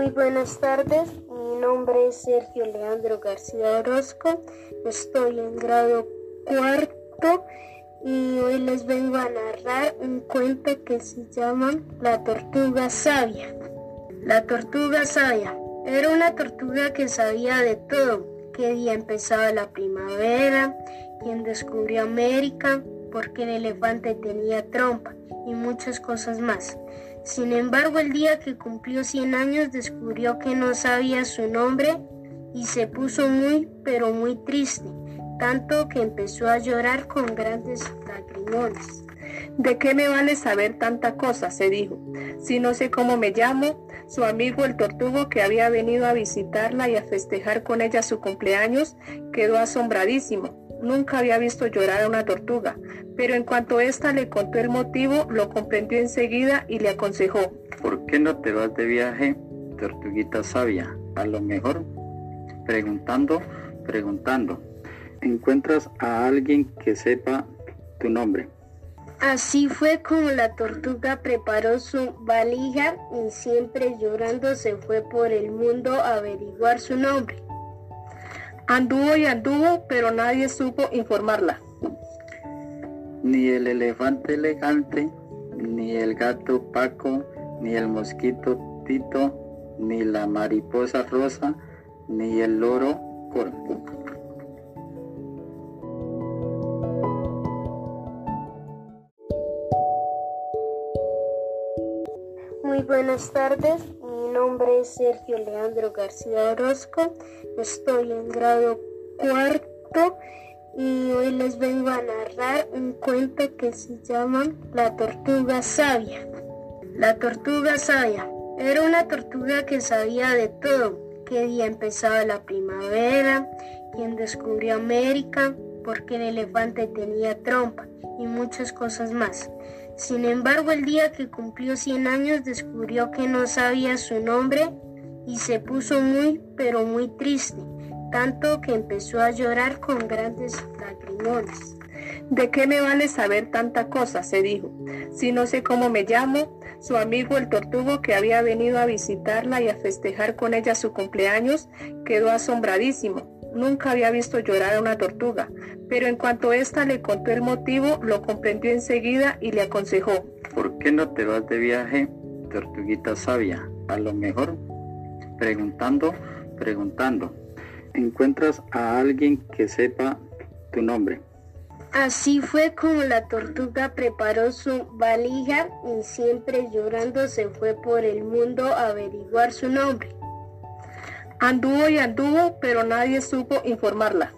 Muy buenas tardes, mi nombre es Sergio Leandro García Orozco, estoy en grado cuarto y hoy les vengo a narrar un cuento que se llama La tortuga sabia. La tortuga sabia. Era una tortuga que sabía de todo, qué día empezaba la primavera, quién descubrió América, por qué el elefante tenía trompa y muchas cosas más. Sin embargo, el día que cumplió 100 años descubrió que no sabía su nombre y se puso muy, pero muy triste, tanto que empezó a llorar con grandes lagrimones. ¿De qué me vale saber tanta cosa? se dijo. Si no sé cómo me llamo, su amigo el tortugo que había venido a visitarla y a festejar con ella su cumpleaños quedó asombradísimo. Nunca había visto llorar a una tortuga, pero en cuanto ésta le contó el motivo, lo comprendió enseguida y le aconsejó. ¿Por qué no te vas de viaje, tortuguita sabia? A lo mejor, preguntando, preguntando, encuentras a alguien que sepa tu nombre. Así fue como la tortuga preparó su valija y siempre llorando se fue por el mundo a averiguar su nombre. Anduvo y anduvo, pero nadie supo informarla. Ni el elefante elegante, ni el gato Paco, ni el mosquito Tito, ni la mariposa rosa, ni el loro Corvo. Muy buenas tardes, nombre es Sergio Leandro García Orozco, estoy en grado cuarto y hoy les vengo a narrar un cuento que se llama La tortuga sabia. La tortuga sabia era una tortuga que sabía de todo, qué día empezaba la primavera, quién descubrió América, por qué el elefante tenía trompa y muchas cosas más. Sin embargo, el día que cumplió 100 años descubrió que no sabía su nombre y se puso muy, pero muy triste tanto que empezó a llorar con grandes lagrimones. ¿De qué me vale saber tanta cosa? se dijo. Si no sé cómo me llamo, su amigo el tortugo que había venido a visitarla y a festejar con ella su cumpleaños quedó asombradísimo. Nunca había visto llorar a una tortuga, pero en cuanto ésta le contó el motivo, lo comprendió enseguida y le aconsejó. ¿Por qué no te vas de viaje, tortuguita sabia? A lo mejor, preguntando, preguntando, encuentras a alguien que sepa tu nombre. Así fue como la tortuga preparó su valija y siempre llorando se fue por el mundo a averiguar su nombre. Anduvo y anduvo, pero nadie supo informarla.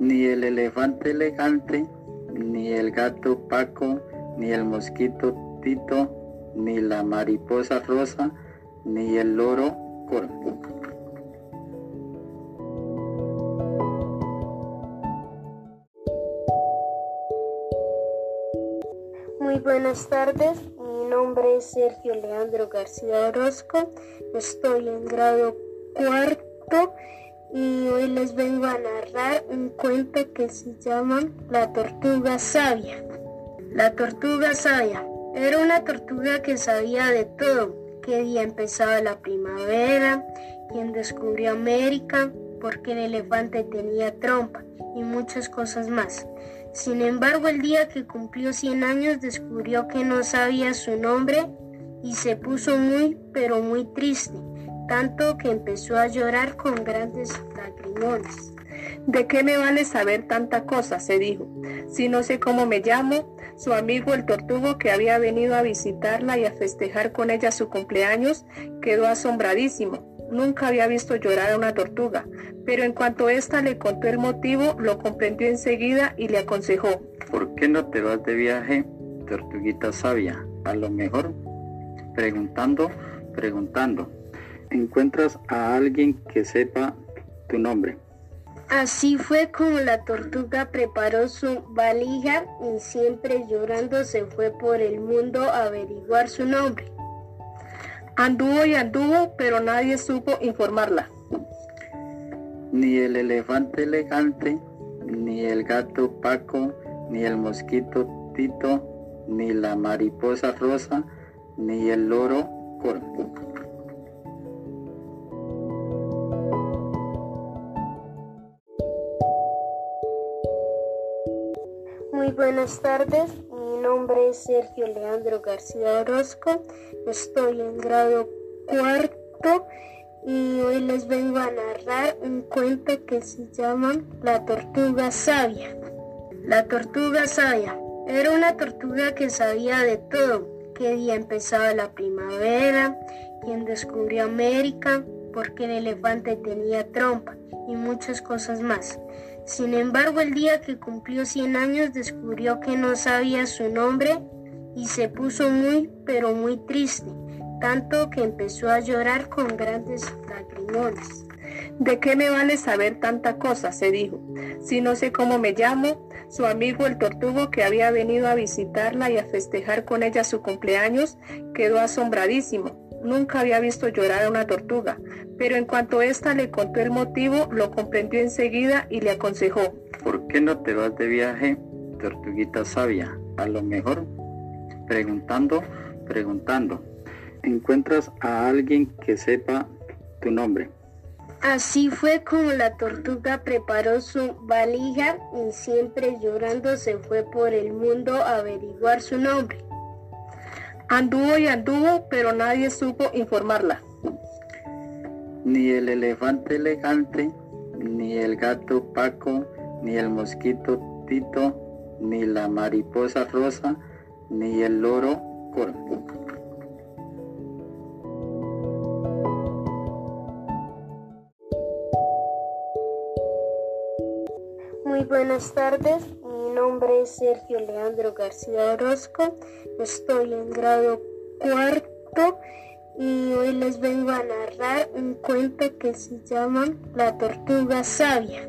Ni el elefante elegante, ni el gato Paco, ni el mosquito Tito, ni la mariposa rosa, ni el loro Corvo. Muy buenas tardes, nombre es Sergio Leandro García Orozco, estoy en grado cuarto y hoy les vengo a narrar un cuento que se llama La tortuga sabia. La tortuga sabia era una tortuga que sabía de todo, qué día empezaba la primavera, quién descubrió América, por qué el elefante tenía trompa y muchas cosas más. Sin embargo, el día que cumplió 100 años descubrió que no sabía su nombre y se puso muy, pero muy triste, tanto que empezó a llorar con grandes lagrimones. ¿De qué me vale saber tanta cosa? se dijo. Si no sé cómo me llamo, su amigo el tortugo que había venido a visitarla y a festejar con ella su cumpleaños quedó asombradísimo. Nunca había visto llorar a una tortuga, pero en cuanto ésta le contó el motivo, lo comprendió enseguida y le aconsejó. ¿Por qué no te vas de viaje, tortuguita sabia? A lo mejor, preguntando, preguntando, encuentras a alguien que sepa tu nombre. Así fue como la tortuga preparó su valija y siempre llorando se fue por el mundo a averiguar su nombre. Anduvo y anduvo, pero nadie supo informarla. Ni el elefante elegante, ni el gato Paco, ni el mosquito Tito, ni la mariposa rosa, ni el loro corpo. Muy buenas tardes, nombre es Sergio Leandro García Orozco, estoy en grado cuarto y hoy les vengo a narrar un cuento que se llama La tortuga sabia. La tortuga sabia era una tortuga que sabía de todo, qué día empezaba la primavera, quién descubrió América, por qué el elefante tenía trompa y muchas cosas más. Sin embargo, el día que cumplió 100 años descubrió que no sabía su nombre y se puso muy, pero muy triste, tanto que empezó a llorar con grandes lagrimones. ¿De qué me vale saber tanta cosa? se dijo. Si no sé cómo me llamo, su amigo el tortugo que había venido a visitarla y a festejar con ella su cumpleaños quedó asombradísimo. Nunca había visto llorar a una tortuga, pero en cuanto ésta le contó el motivo, lo comprendió enseguida y le aconsejó. ¿Por qué no te vas de viaje, tortuguita sabia? A lo mejor, preguntando, preguntando, encuentras a alguien que sepa tu nombre. Así fue como la tortuga preparó su valija y siempre llorando se fue por el mundo a averiguar su nombre. Anduvo y anduvo, pero nadie supo informarla. Ni el elefante elegante, ni el gato Paco, ni el mosquito Tito, ni la mariposa rosa, ni el loro Coro. Muy buenas tardes, nombre es Sergio Leandro García Orozco, estoy en grado cuarto y hoy les vengo a narrar un cuento que se llama La tortuga sabia.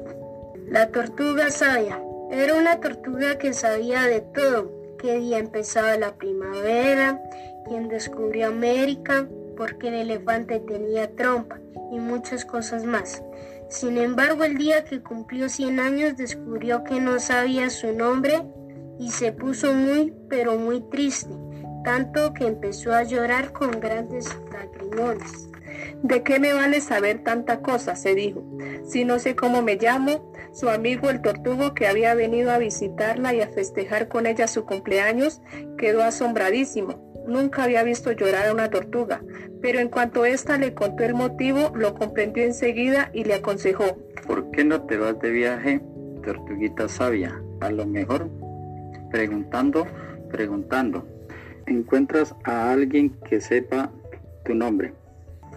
La tortuga sabia era una tortuga que sabía de todo, qué día empezaba la primavera, quién descubrió América, por qué el elefante tenía trompa y muchas cosas más. Sin embargo, el día que cumplió 100 años descubrió que no sabía su nombre y se puso muy, pero muy triste, tanto que empezó a llorar con grandes lagrimones. ¿De qué me vale saber tanta cosa? se dijo. Si no sé cómo me llamo, su amigo el tortugo que había venido a visitarla y a festejar con ella su cumpleaños quedó asombradísimo. Nunca había visto llorar a una tortuga, pero en cuanto ésta le contó el motivo, lo comprendió enseguida y le aconsejó. ¿Por qué no te vas de viaje, tortuguita sabia? A lo mejor, preguntando, preguntando, encuentras a alguien que sepa tu nombre.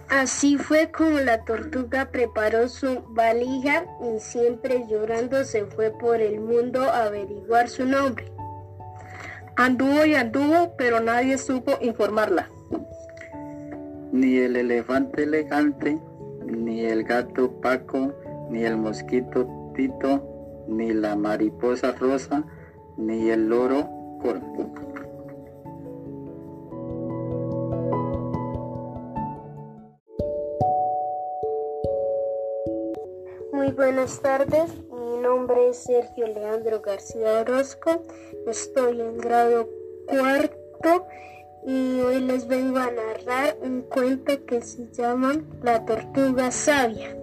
Así fue como la tortuga preparó su valija y siempre llorando se fue por el mundo a averiguar su nombre. Anduvo y anduvo, pero nadie supo informarla. Ni el elefante elegante, ni el gato Paco, ni el mosquito Tito, ni la mariposa rosa, ni el loro Coro. Muy buenas tardes, nombre es Sergio Leandro García Orozco, estoy en grado cuarto y hoy les vengo a narrar un cuento que se llama La tortuga sabia.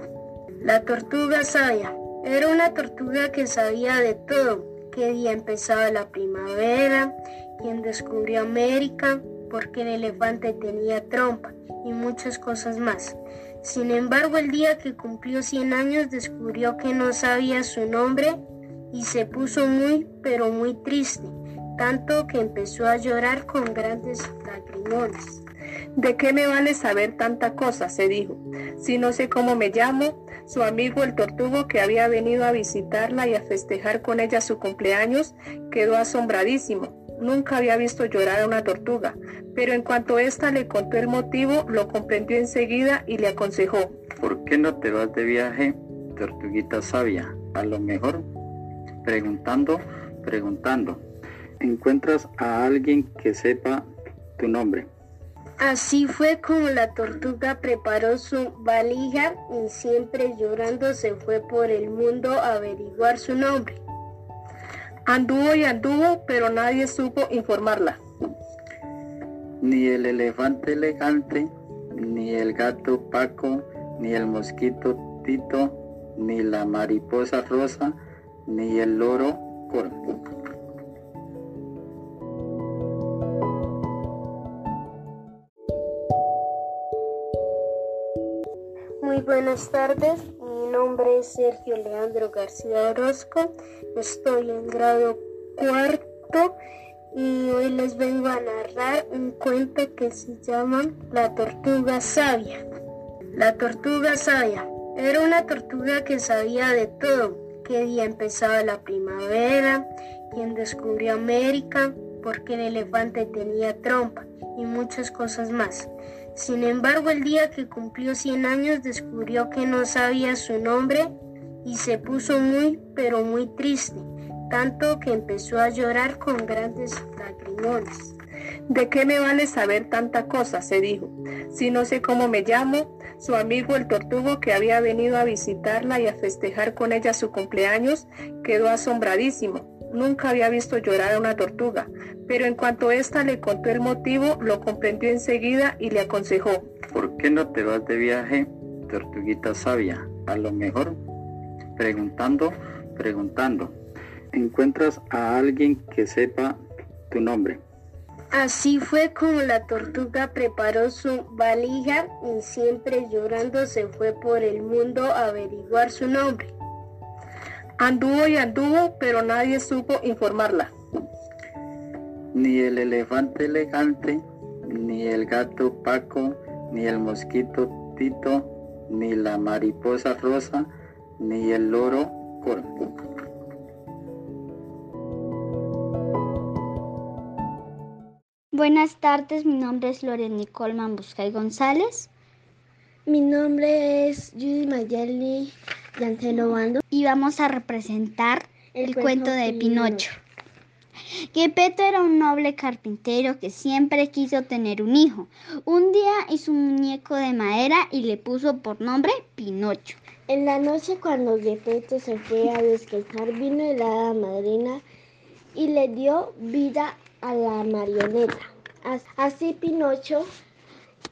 La tortuga sabia era una tortuga que sabía de todo, qué día empezaba la primavera, quién descubrió América, por qué el elefante tenía trompa y muchas cosas más. Sin embargo, el día que cumplió 100 años descubrió que no sabía su nombre y se puso muy, pero muy triste, tanto que empezó a llorar con grandes lagrimones. ¿De qué me vale saber tanta cosa? se dijo. Si no sé cómo me llamo, su amigo el tortugo que había venido a visitarla y a festejar con ella su cumpleaños quedó asombradísimo. Nunca había visto llorar a una tortuga, pero en cuanto ésta le contó el motivo, lo comprendió enseguida y le aconsejó. ¿Por qué no te vas de viaje, tortuguita sabia? A lo mejor, preguntando, preguntando, encuentras a alguien que sepa tu nombre. Así fue como la tortuga preparó su valija y siempre llorando se fue por el mundo a averiguar su nombre. Anduvo y anduvo, pero nadie supo informarla. Ni el elefante elegante, ni el gato Paco, ni el mosquito Tito, ni la mariposa rosa, ni el loro Coro. Muy buenas tardes, nombre es Sergio Leandro García Orozco, estoy en grado cuarto y hoy les vengo a narrar un cuento que se llama La tortuga sabia. La tortuga sabia era una tortuga que sabía de todo, qué día empezaba la primavera, quién descubrió América, por qué el elefante tenía trompa y muchas cosas más. Sin embargo, el día que cumplió 100 años descubrió que no sabía su nombre y se puso muy, pero muy triste tanto que empezó a llorar con grandes lagrimones. ¿De qué me vale saber tanta cosa? se dijo. Si no sé cómo me llamo, su amigo el tortugo que había venido a visitarla y a festejar con ella su cumpleaños quedó asombradísimo. Nunca había visto llorar a una tortuga, pero en cuanto ésta le contó el motivo, lo comprendió enseguida y le aconsejó. ¿Por qué no te vas de viaje, tortuguita sabia? A lo mejor, preguntando, preguntando, encuentras a alguien que sepa tu nombre. Así fue como la tortuga preparó su valija y siempre llorando se fue por el mundo a averiguar su nombre. Anduvo y anduvo, pero nadie supo informarla. Ni el elefante elegante, ni el gato Paco, ni el mosquito Tito, ni la mariposa rosa, ni el loro Corto. Buenas tardes, mi nombre es Lorena Colman Buscay González. Mi nombre es Judy Mayeli Bando. Y vamos a representar el, cuento, de Pinocho. Gepetto era un noble carpintero que siempre quiso tener un hijo. Un día hizo un muñeco de madera y le puso por nombre Pinocho. En la noche cuando Gepetto se fue a descansar vino hada madrina y le dio vida a la marioneta. Así Pinocho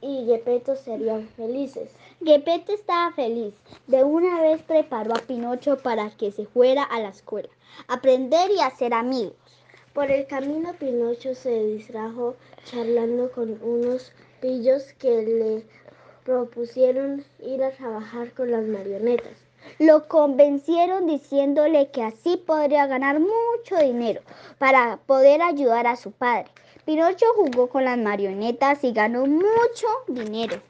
y Gepetto serían felices. Gepetto estaba feliz. De una vez preparó a Pinocho para que se fuera a la escuela, aprender y hacer amigos. Por el camino Pinocho se distrajo charlando con unos pillos que le propusieron ir a trabajar con las marionetas. Lo convencieron diciéndole que así podría ganar mucho dinero para poder ayudar a su padre. Pinocho jugó con las marionetas y ganó mucho dinero.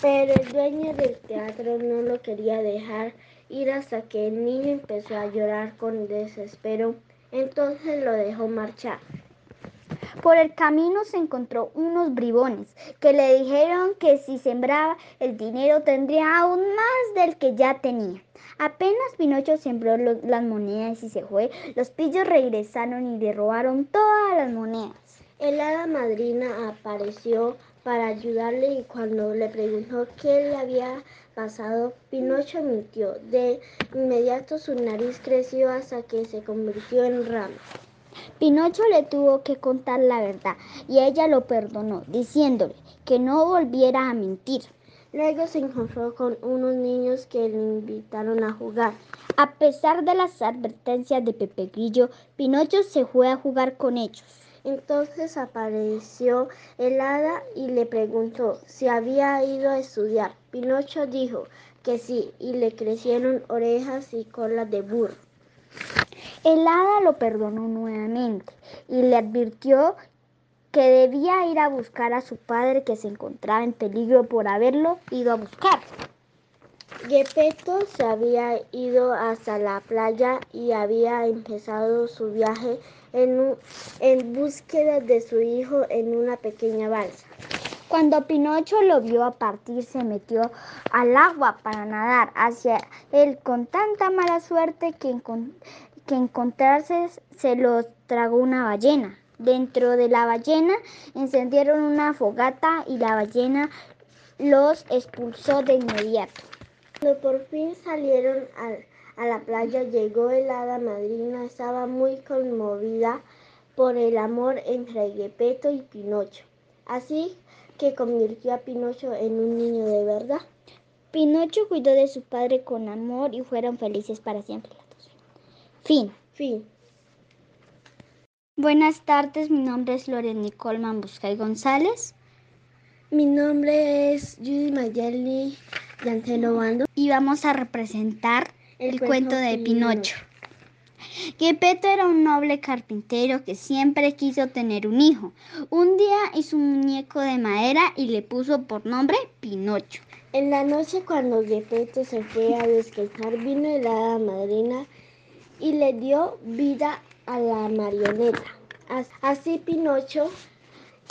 Pero el dueño del teatro no lo quería dejar ir hasta que el niño empezó a llorar con desespero. Entonces lo dejó marchar. Por el camino se encontró unos bribones que le dijeron que si sembraba el dinero tendría aún más del que ya tenía. Apenas Pinocho sembró las monedas y se fue, los pillos regresaron y le robaron todas las monedas. El hada madrina apareció para ayudarle y cuando le preguntó qué le había pasado, Pinocho mintió. De inmediato su nariz creció hasta que se convirtió en rama. Pinocho le tuvo que contar la verdad y ella lo perdonó, diciéndole que no volviera a mentir. Luego se encontró con unos niños que le invitaron a jugar. A pesar de las advertencias de Pepe Grillo, Pinocho se fue a jugar con ellos. Entonces apareció el hada y le preguntó si había ido a estudiar. Pinocho dijo que sí y le crecieron orejas y colas de burro. El hada lo perdonó nuevamente y le advirtió que debía ir a buscar a su padre que se encontraba en peligro por haberlo ido a buscar. Gepetto se había ido hasta la playa y había empezado su viaje en, en búsqueda de su hijo en una pequeña balsa. Cuando Pinocho lo vio a partir, se metió al agua para nadar hacia él con tanta mala suerte que, que encontrarse se lo tragó una ballena. Dentro de la ballena encendieron una fogata y la ballena los expulsó de inmediato. Cuando por fin salieron a, la playa, llegó el hada madrina. Estaba muy conmovida por el amor entre Gepetto y Pinocho. Así que convirtió a Pinocho en un niño de verdad. Pinocho cuidó de su padre con amor y fueron felices para siempre. Fin. Fin. Buenas tardes, mi nombre es Lorena Colman Buscay González. Mi nombre es Judy Mayeli Bando y vamos a representar el, cuento de Pinocho. Gepetto era un noble carpintero que siempre quiso tener un hijo. Un día hizo un muñeco de madera y le puso por nombre Pinocho. En la noche cuando Gepetto se fue a descansar vino hada madrina y le dio vida a la marioneta. Así Pinocho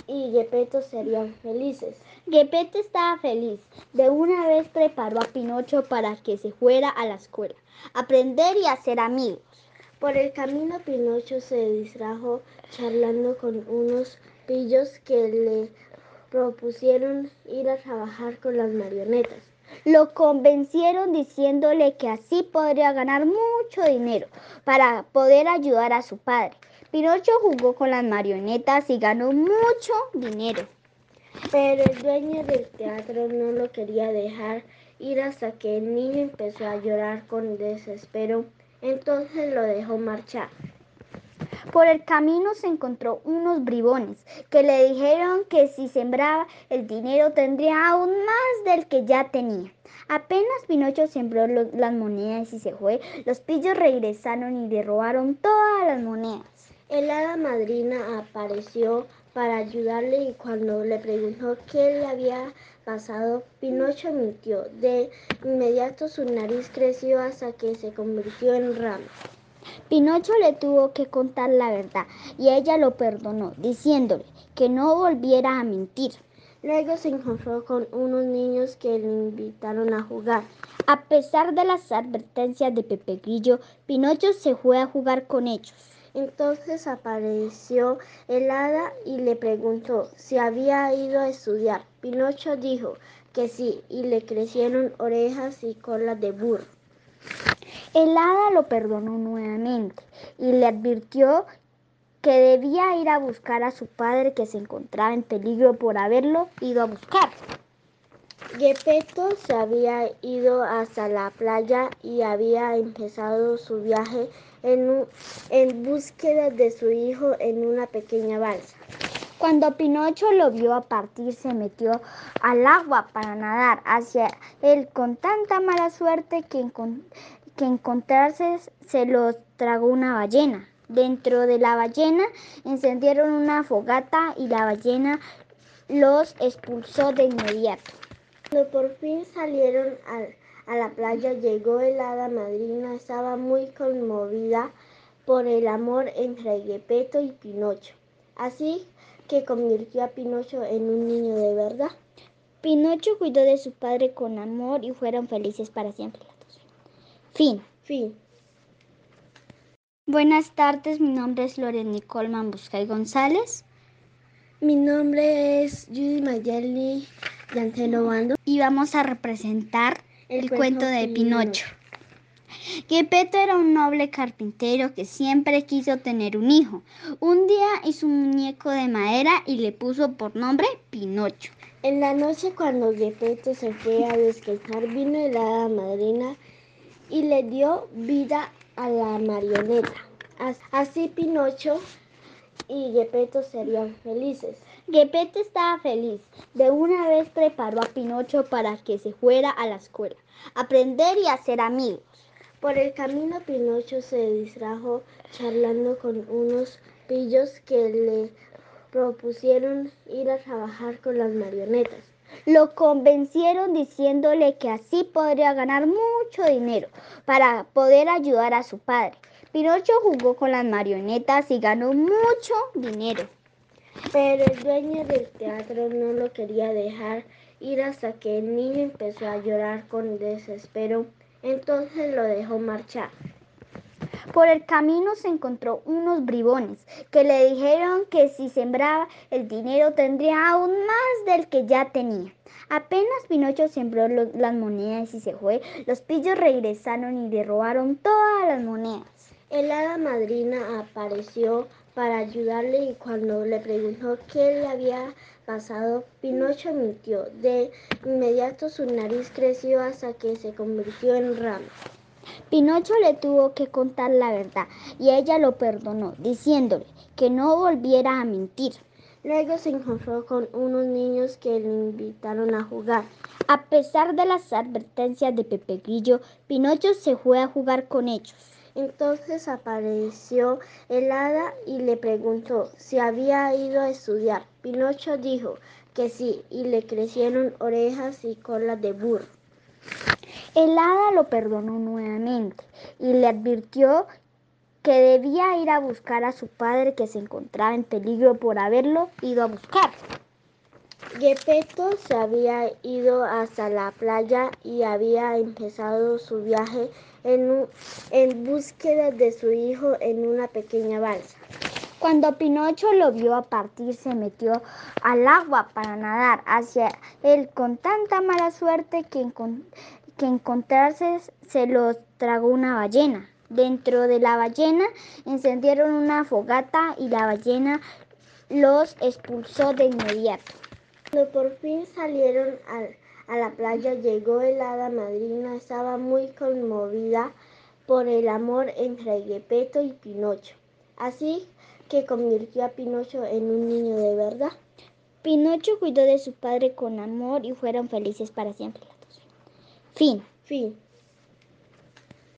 y Gepetto serían felices. Gepetto estaba feliz. De una vez preparó a Pinocho para que se fuera a la escuela, aprender y hacer amigos. Por el camino Pinocho se distrajo charlando con unos pillos que le propusieron ir a trabajar con las marionetas. Lo convencieron diciéndole que así podría ganar mucho dinero para poder ayudar a su padre. Pinocho jugó con las marionetas y ganó mucho dinero. Pero el dueño del teatro no lo quería dejar ir hasta que el niño empezó a llorar con desespero entonces lo dejó marchar. Por el camino se encontró unos bribones que le dijeron que si sembraba el dinero tendría aún más del que ya tenía. Apenas Pinocho sembró las monedas y se fue, los pillos regresaron y le robaron todas las monedas. El hada madrina apareció para ayudarle y cuando le preguntó qué le había pasado, Pinocho mintió. De inmediato su nariz creció hasta que se convirtió en rama. Pinocho le tuvo que contar la verdad y ella lo perdonó, diciéndole que no volviera a mentir. Luego se encontró con unos niños que le invitaron a jugar. A pesar de las advertencias de Pepe Grillo, Pinocho se fue a jugar con ellos. Entonces apareció el hada y le preguntó si había ido a estudiar. Pinocho dijo que sí y le crecieron orejas y cola de burro. El hada lo perdonó nuevamente y le advirtió que debía ir a buscar a su padre que se encontraba en peligro por haberlo ido a buscar. Gepetto se había ido hasta la playa y había empezado su viaje en, en búsqueda de su hijo en una pequeña balsa. Cuando Pinocho lo vio a partir, se metió al agua para nadar hacia él con tanta mala suerte que, que encontrarse se los tragó una ballena. Dentro de la ballena encendieron una fogata y la ballena los expulsó de inmediato. Cuando por fin salieron a, la playa, llegó el hada madrina. Estaba muy conmovida por el amor entre Gepetto y Pinocho. Así que convirtió a Pinocho en un niño de verdad. Pinocho cuidó de su padre con amor y fueron felices para siempre. Fin. Fin. Buenas tardes, mi nombre es Loren Nicole Buscay González. Mi nombre es Judy Mayeli y vamos a representar el, cuento, de Pinocho. Gepetto era un noble carpintero que siempre quiso tener un hijo. Un día hizo un muñeco de madera y le puso por nombre Pinocho. En la noche cuando Gepetto se fue a descansar vino hada madrina y le dio vida a la marioneta. Así Pinocho y Gepetto serían felices. Gepetto estaba feliz. De una vez preparó a Pinocho para que se fuera a la escuela, aprender y hacer amigos. Por el camino Pinocho se distrajo charlando con unos pillos que le propusieron ir a trabajar con las marionetas. Lo convencieron diciéndole que así podría ganar mucho dinero para poder ayudar a su padre. Pinocho jugó con las marionetas y ganó mucho dinero. Pero el dueño del teatro no lo quería dejar ir hasta que el niño empezó a llorar con desespero. Entonces lo dejó marchar. Por el camino se encontró unos bribones que le dijeron que si sembraba el dinero tendría aún más del que ya tenía. Apenas Pinocho sembró las monedas y se fue, los pillos regresaron y le robaron todas las monedas. El hada madrina apareció para ayudarle y cuando le preguntó qué le había pasado, Pinocho mintió. De inmediato su nariz creció hasta que se convirtió en rama. Pinocho le tuvo que contar la verdad y ella lo perdonó, diciéndole que no volviera a mentir. Luego se encontró con unos niños que le invitaron a jugar. A pesar de las advertencias de Pepe Grillo, Pinocho se fue a jugar con ellos. Entonces apareció el hada y le preguntó si había ido a estudiar. Pinocho dijo que sí y le crecieron orejas y cola de burro. El hada lo perdonó nuevamente y le advirtió que debía ir a buscar a su padre que se encontraba en peligro por haberlo ido a buscar. Gepetto se había ido hasta la playa y había empezado su viaje en, en, búsqueda de su hijo en una pequeña balsa. Cuando Pinocho lo vio partir, se metió al agua para nadar hacia él con tanta mala suerte que, que encontrarse se lo tragó una ballena. Dentro de la ballena encendieron una fogata y la ballena los expulsó de inmediato. Cuando por fin salieron a, a la playa, llegó el hada madrina. Estaba muy conmovida por el amor entre Gepetto y Pinocho. Así que convirtió a Pinocho en un niño de verdad. Pinocho cuidó de su padre con amor y fueron felices para siempre. Fin. Fin.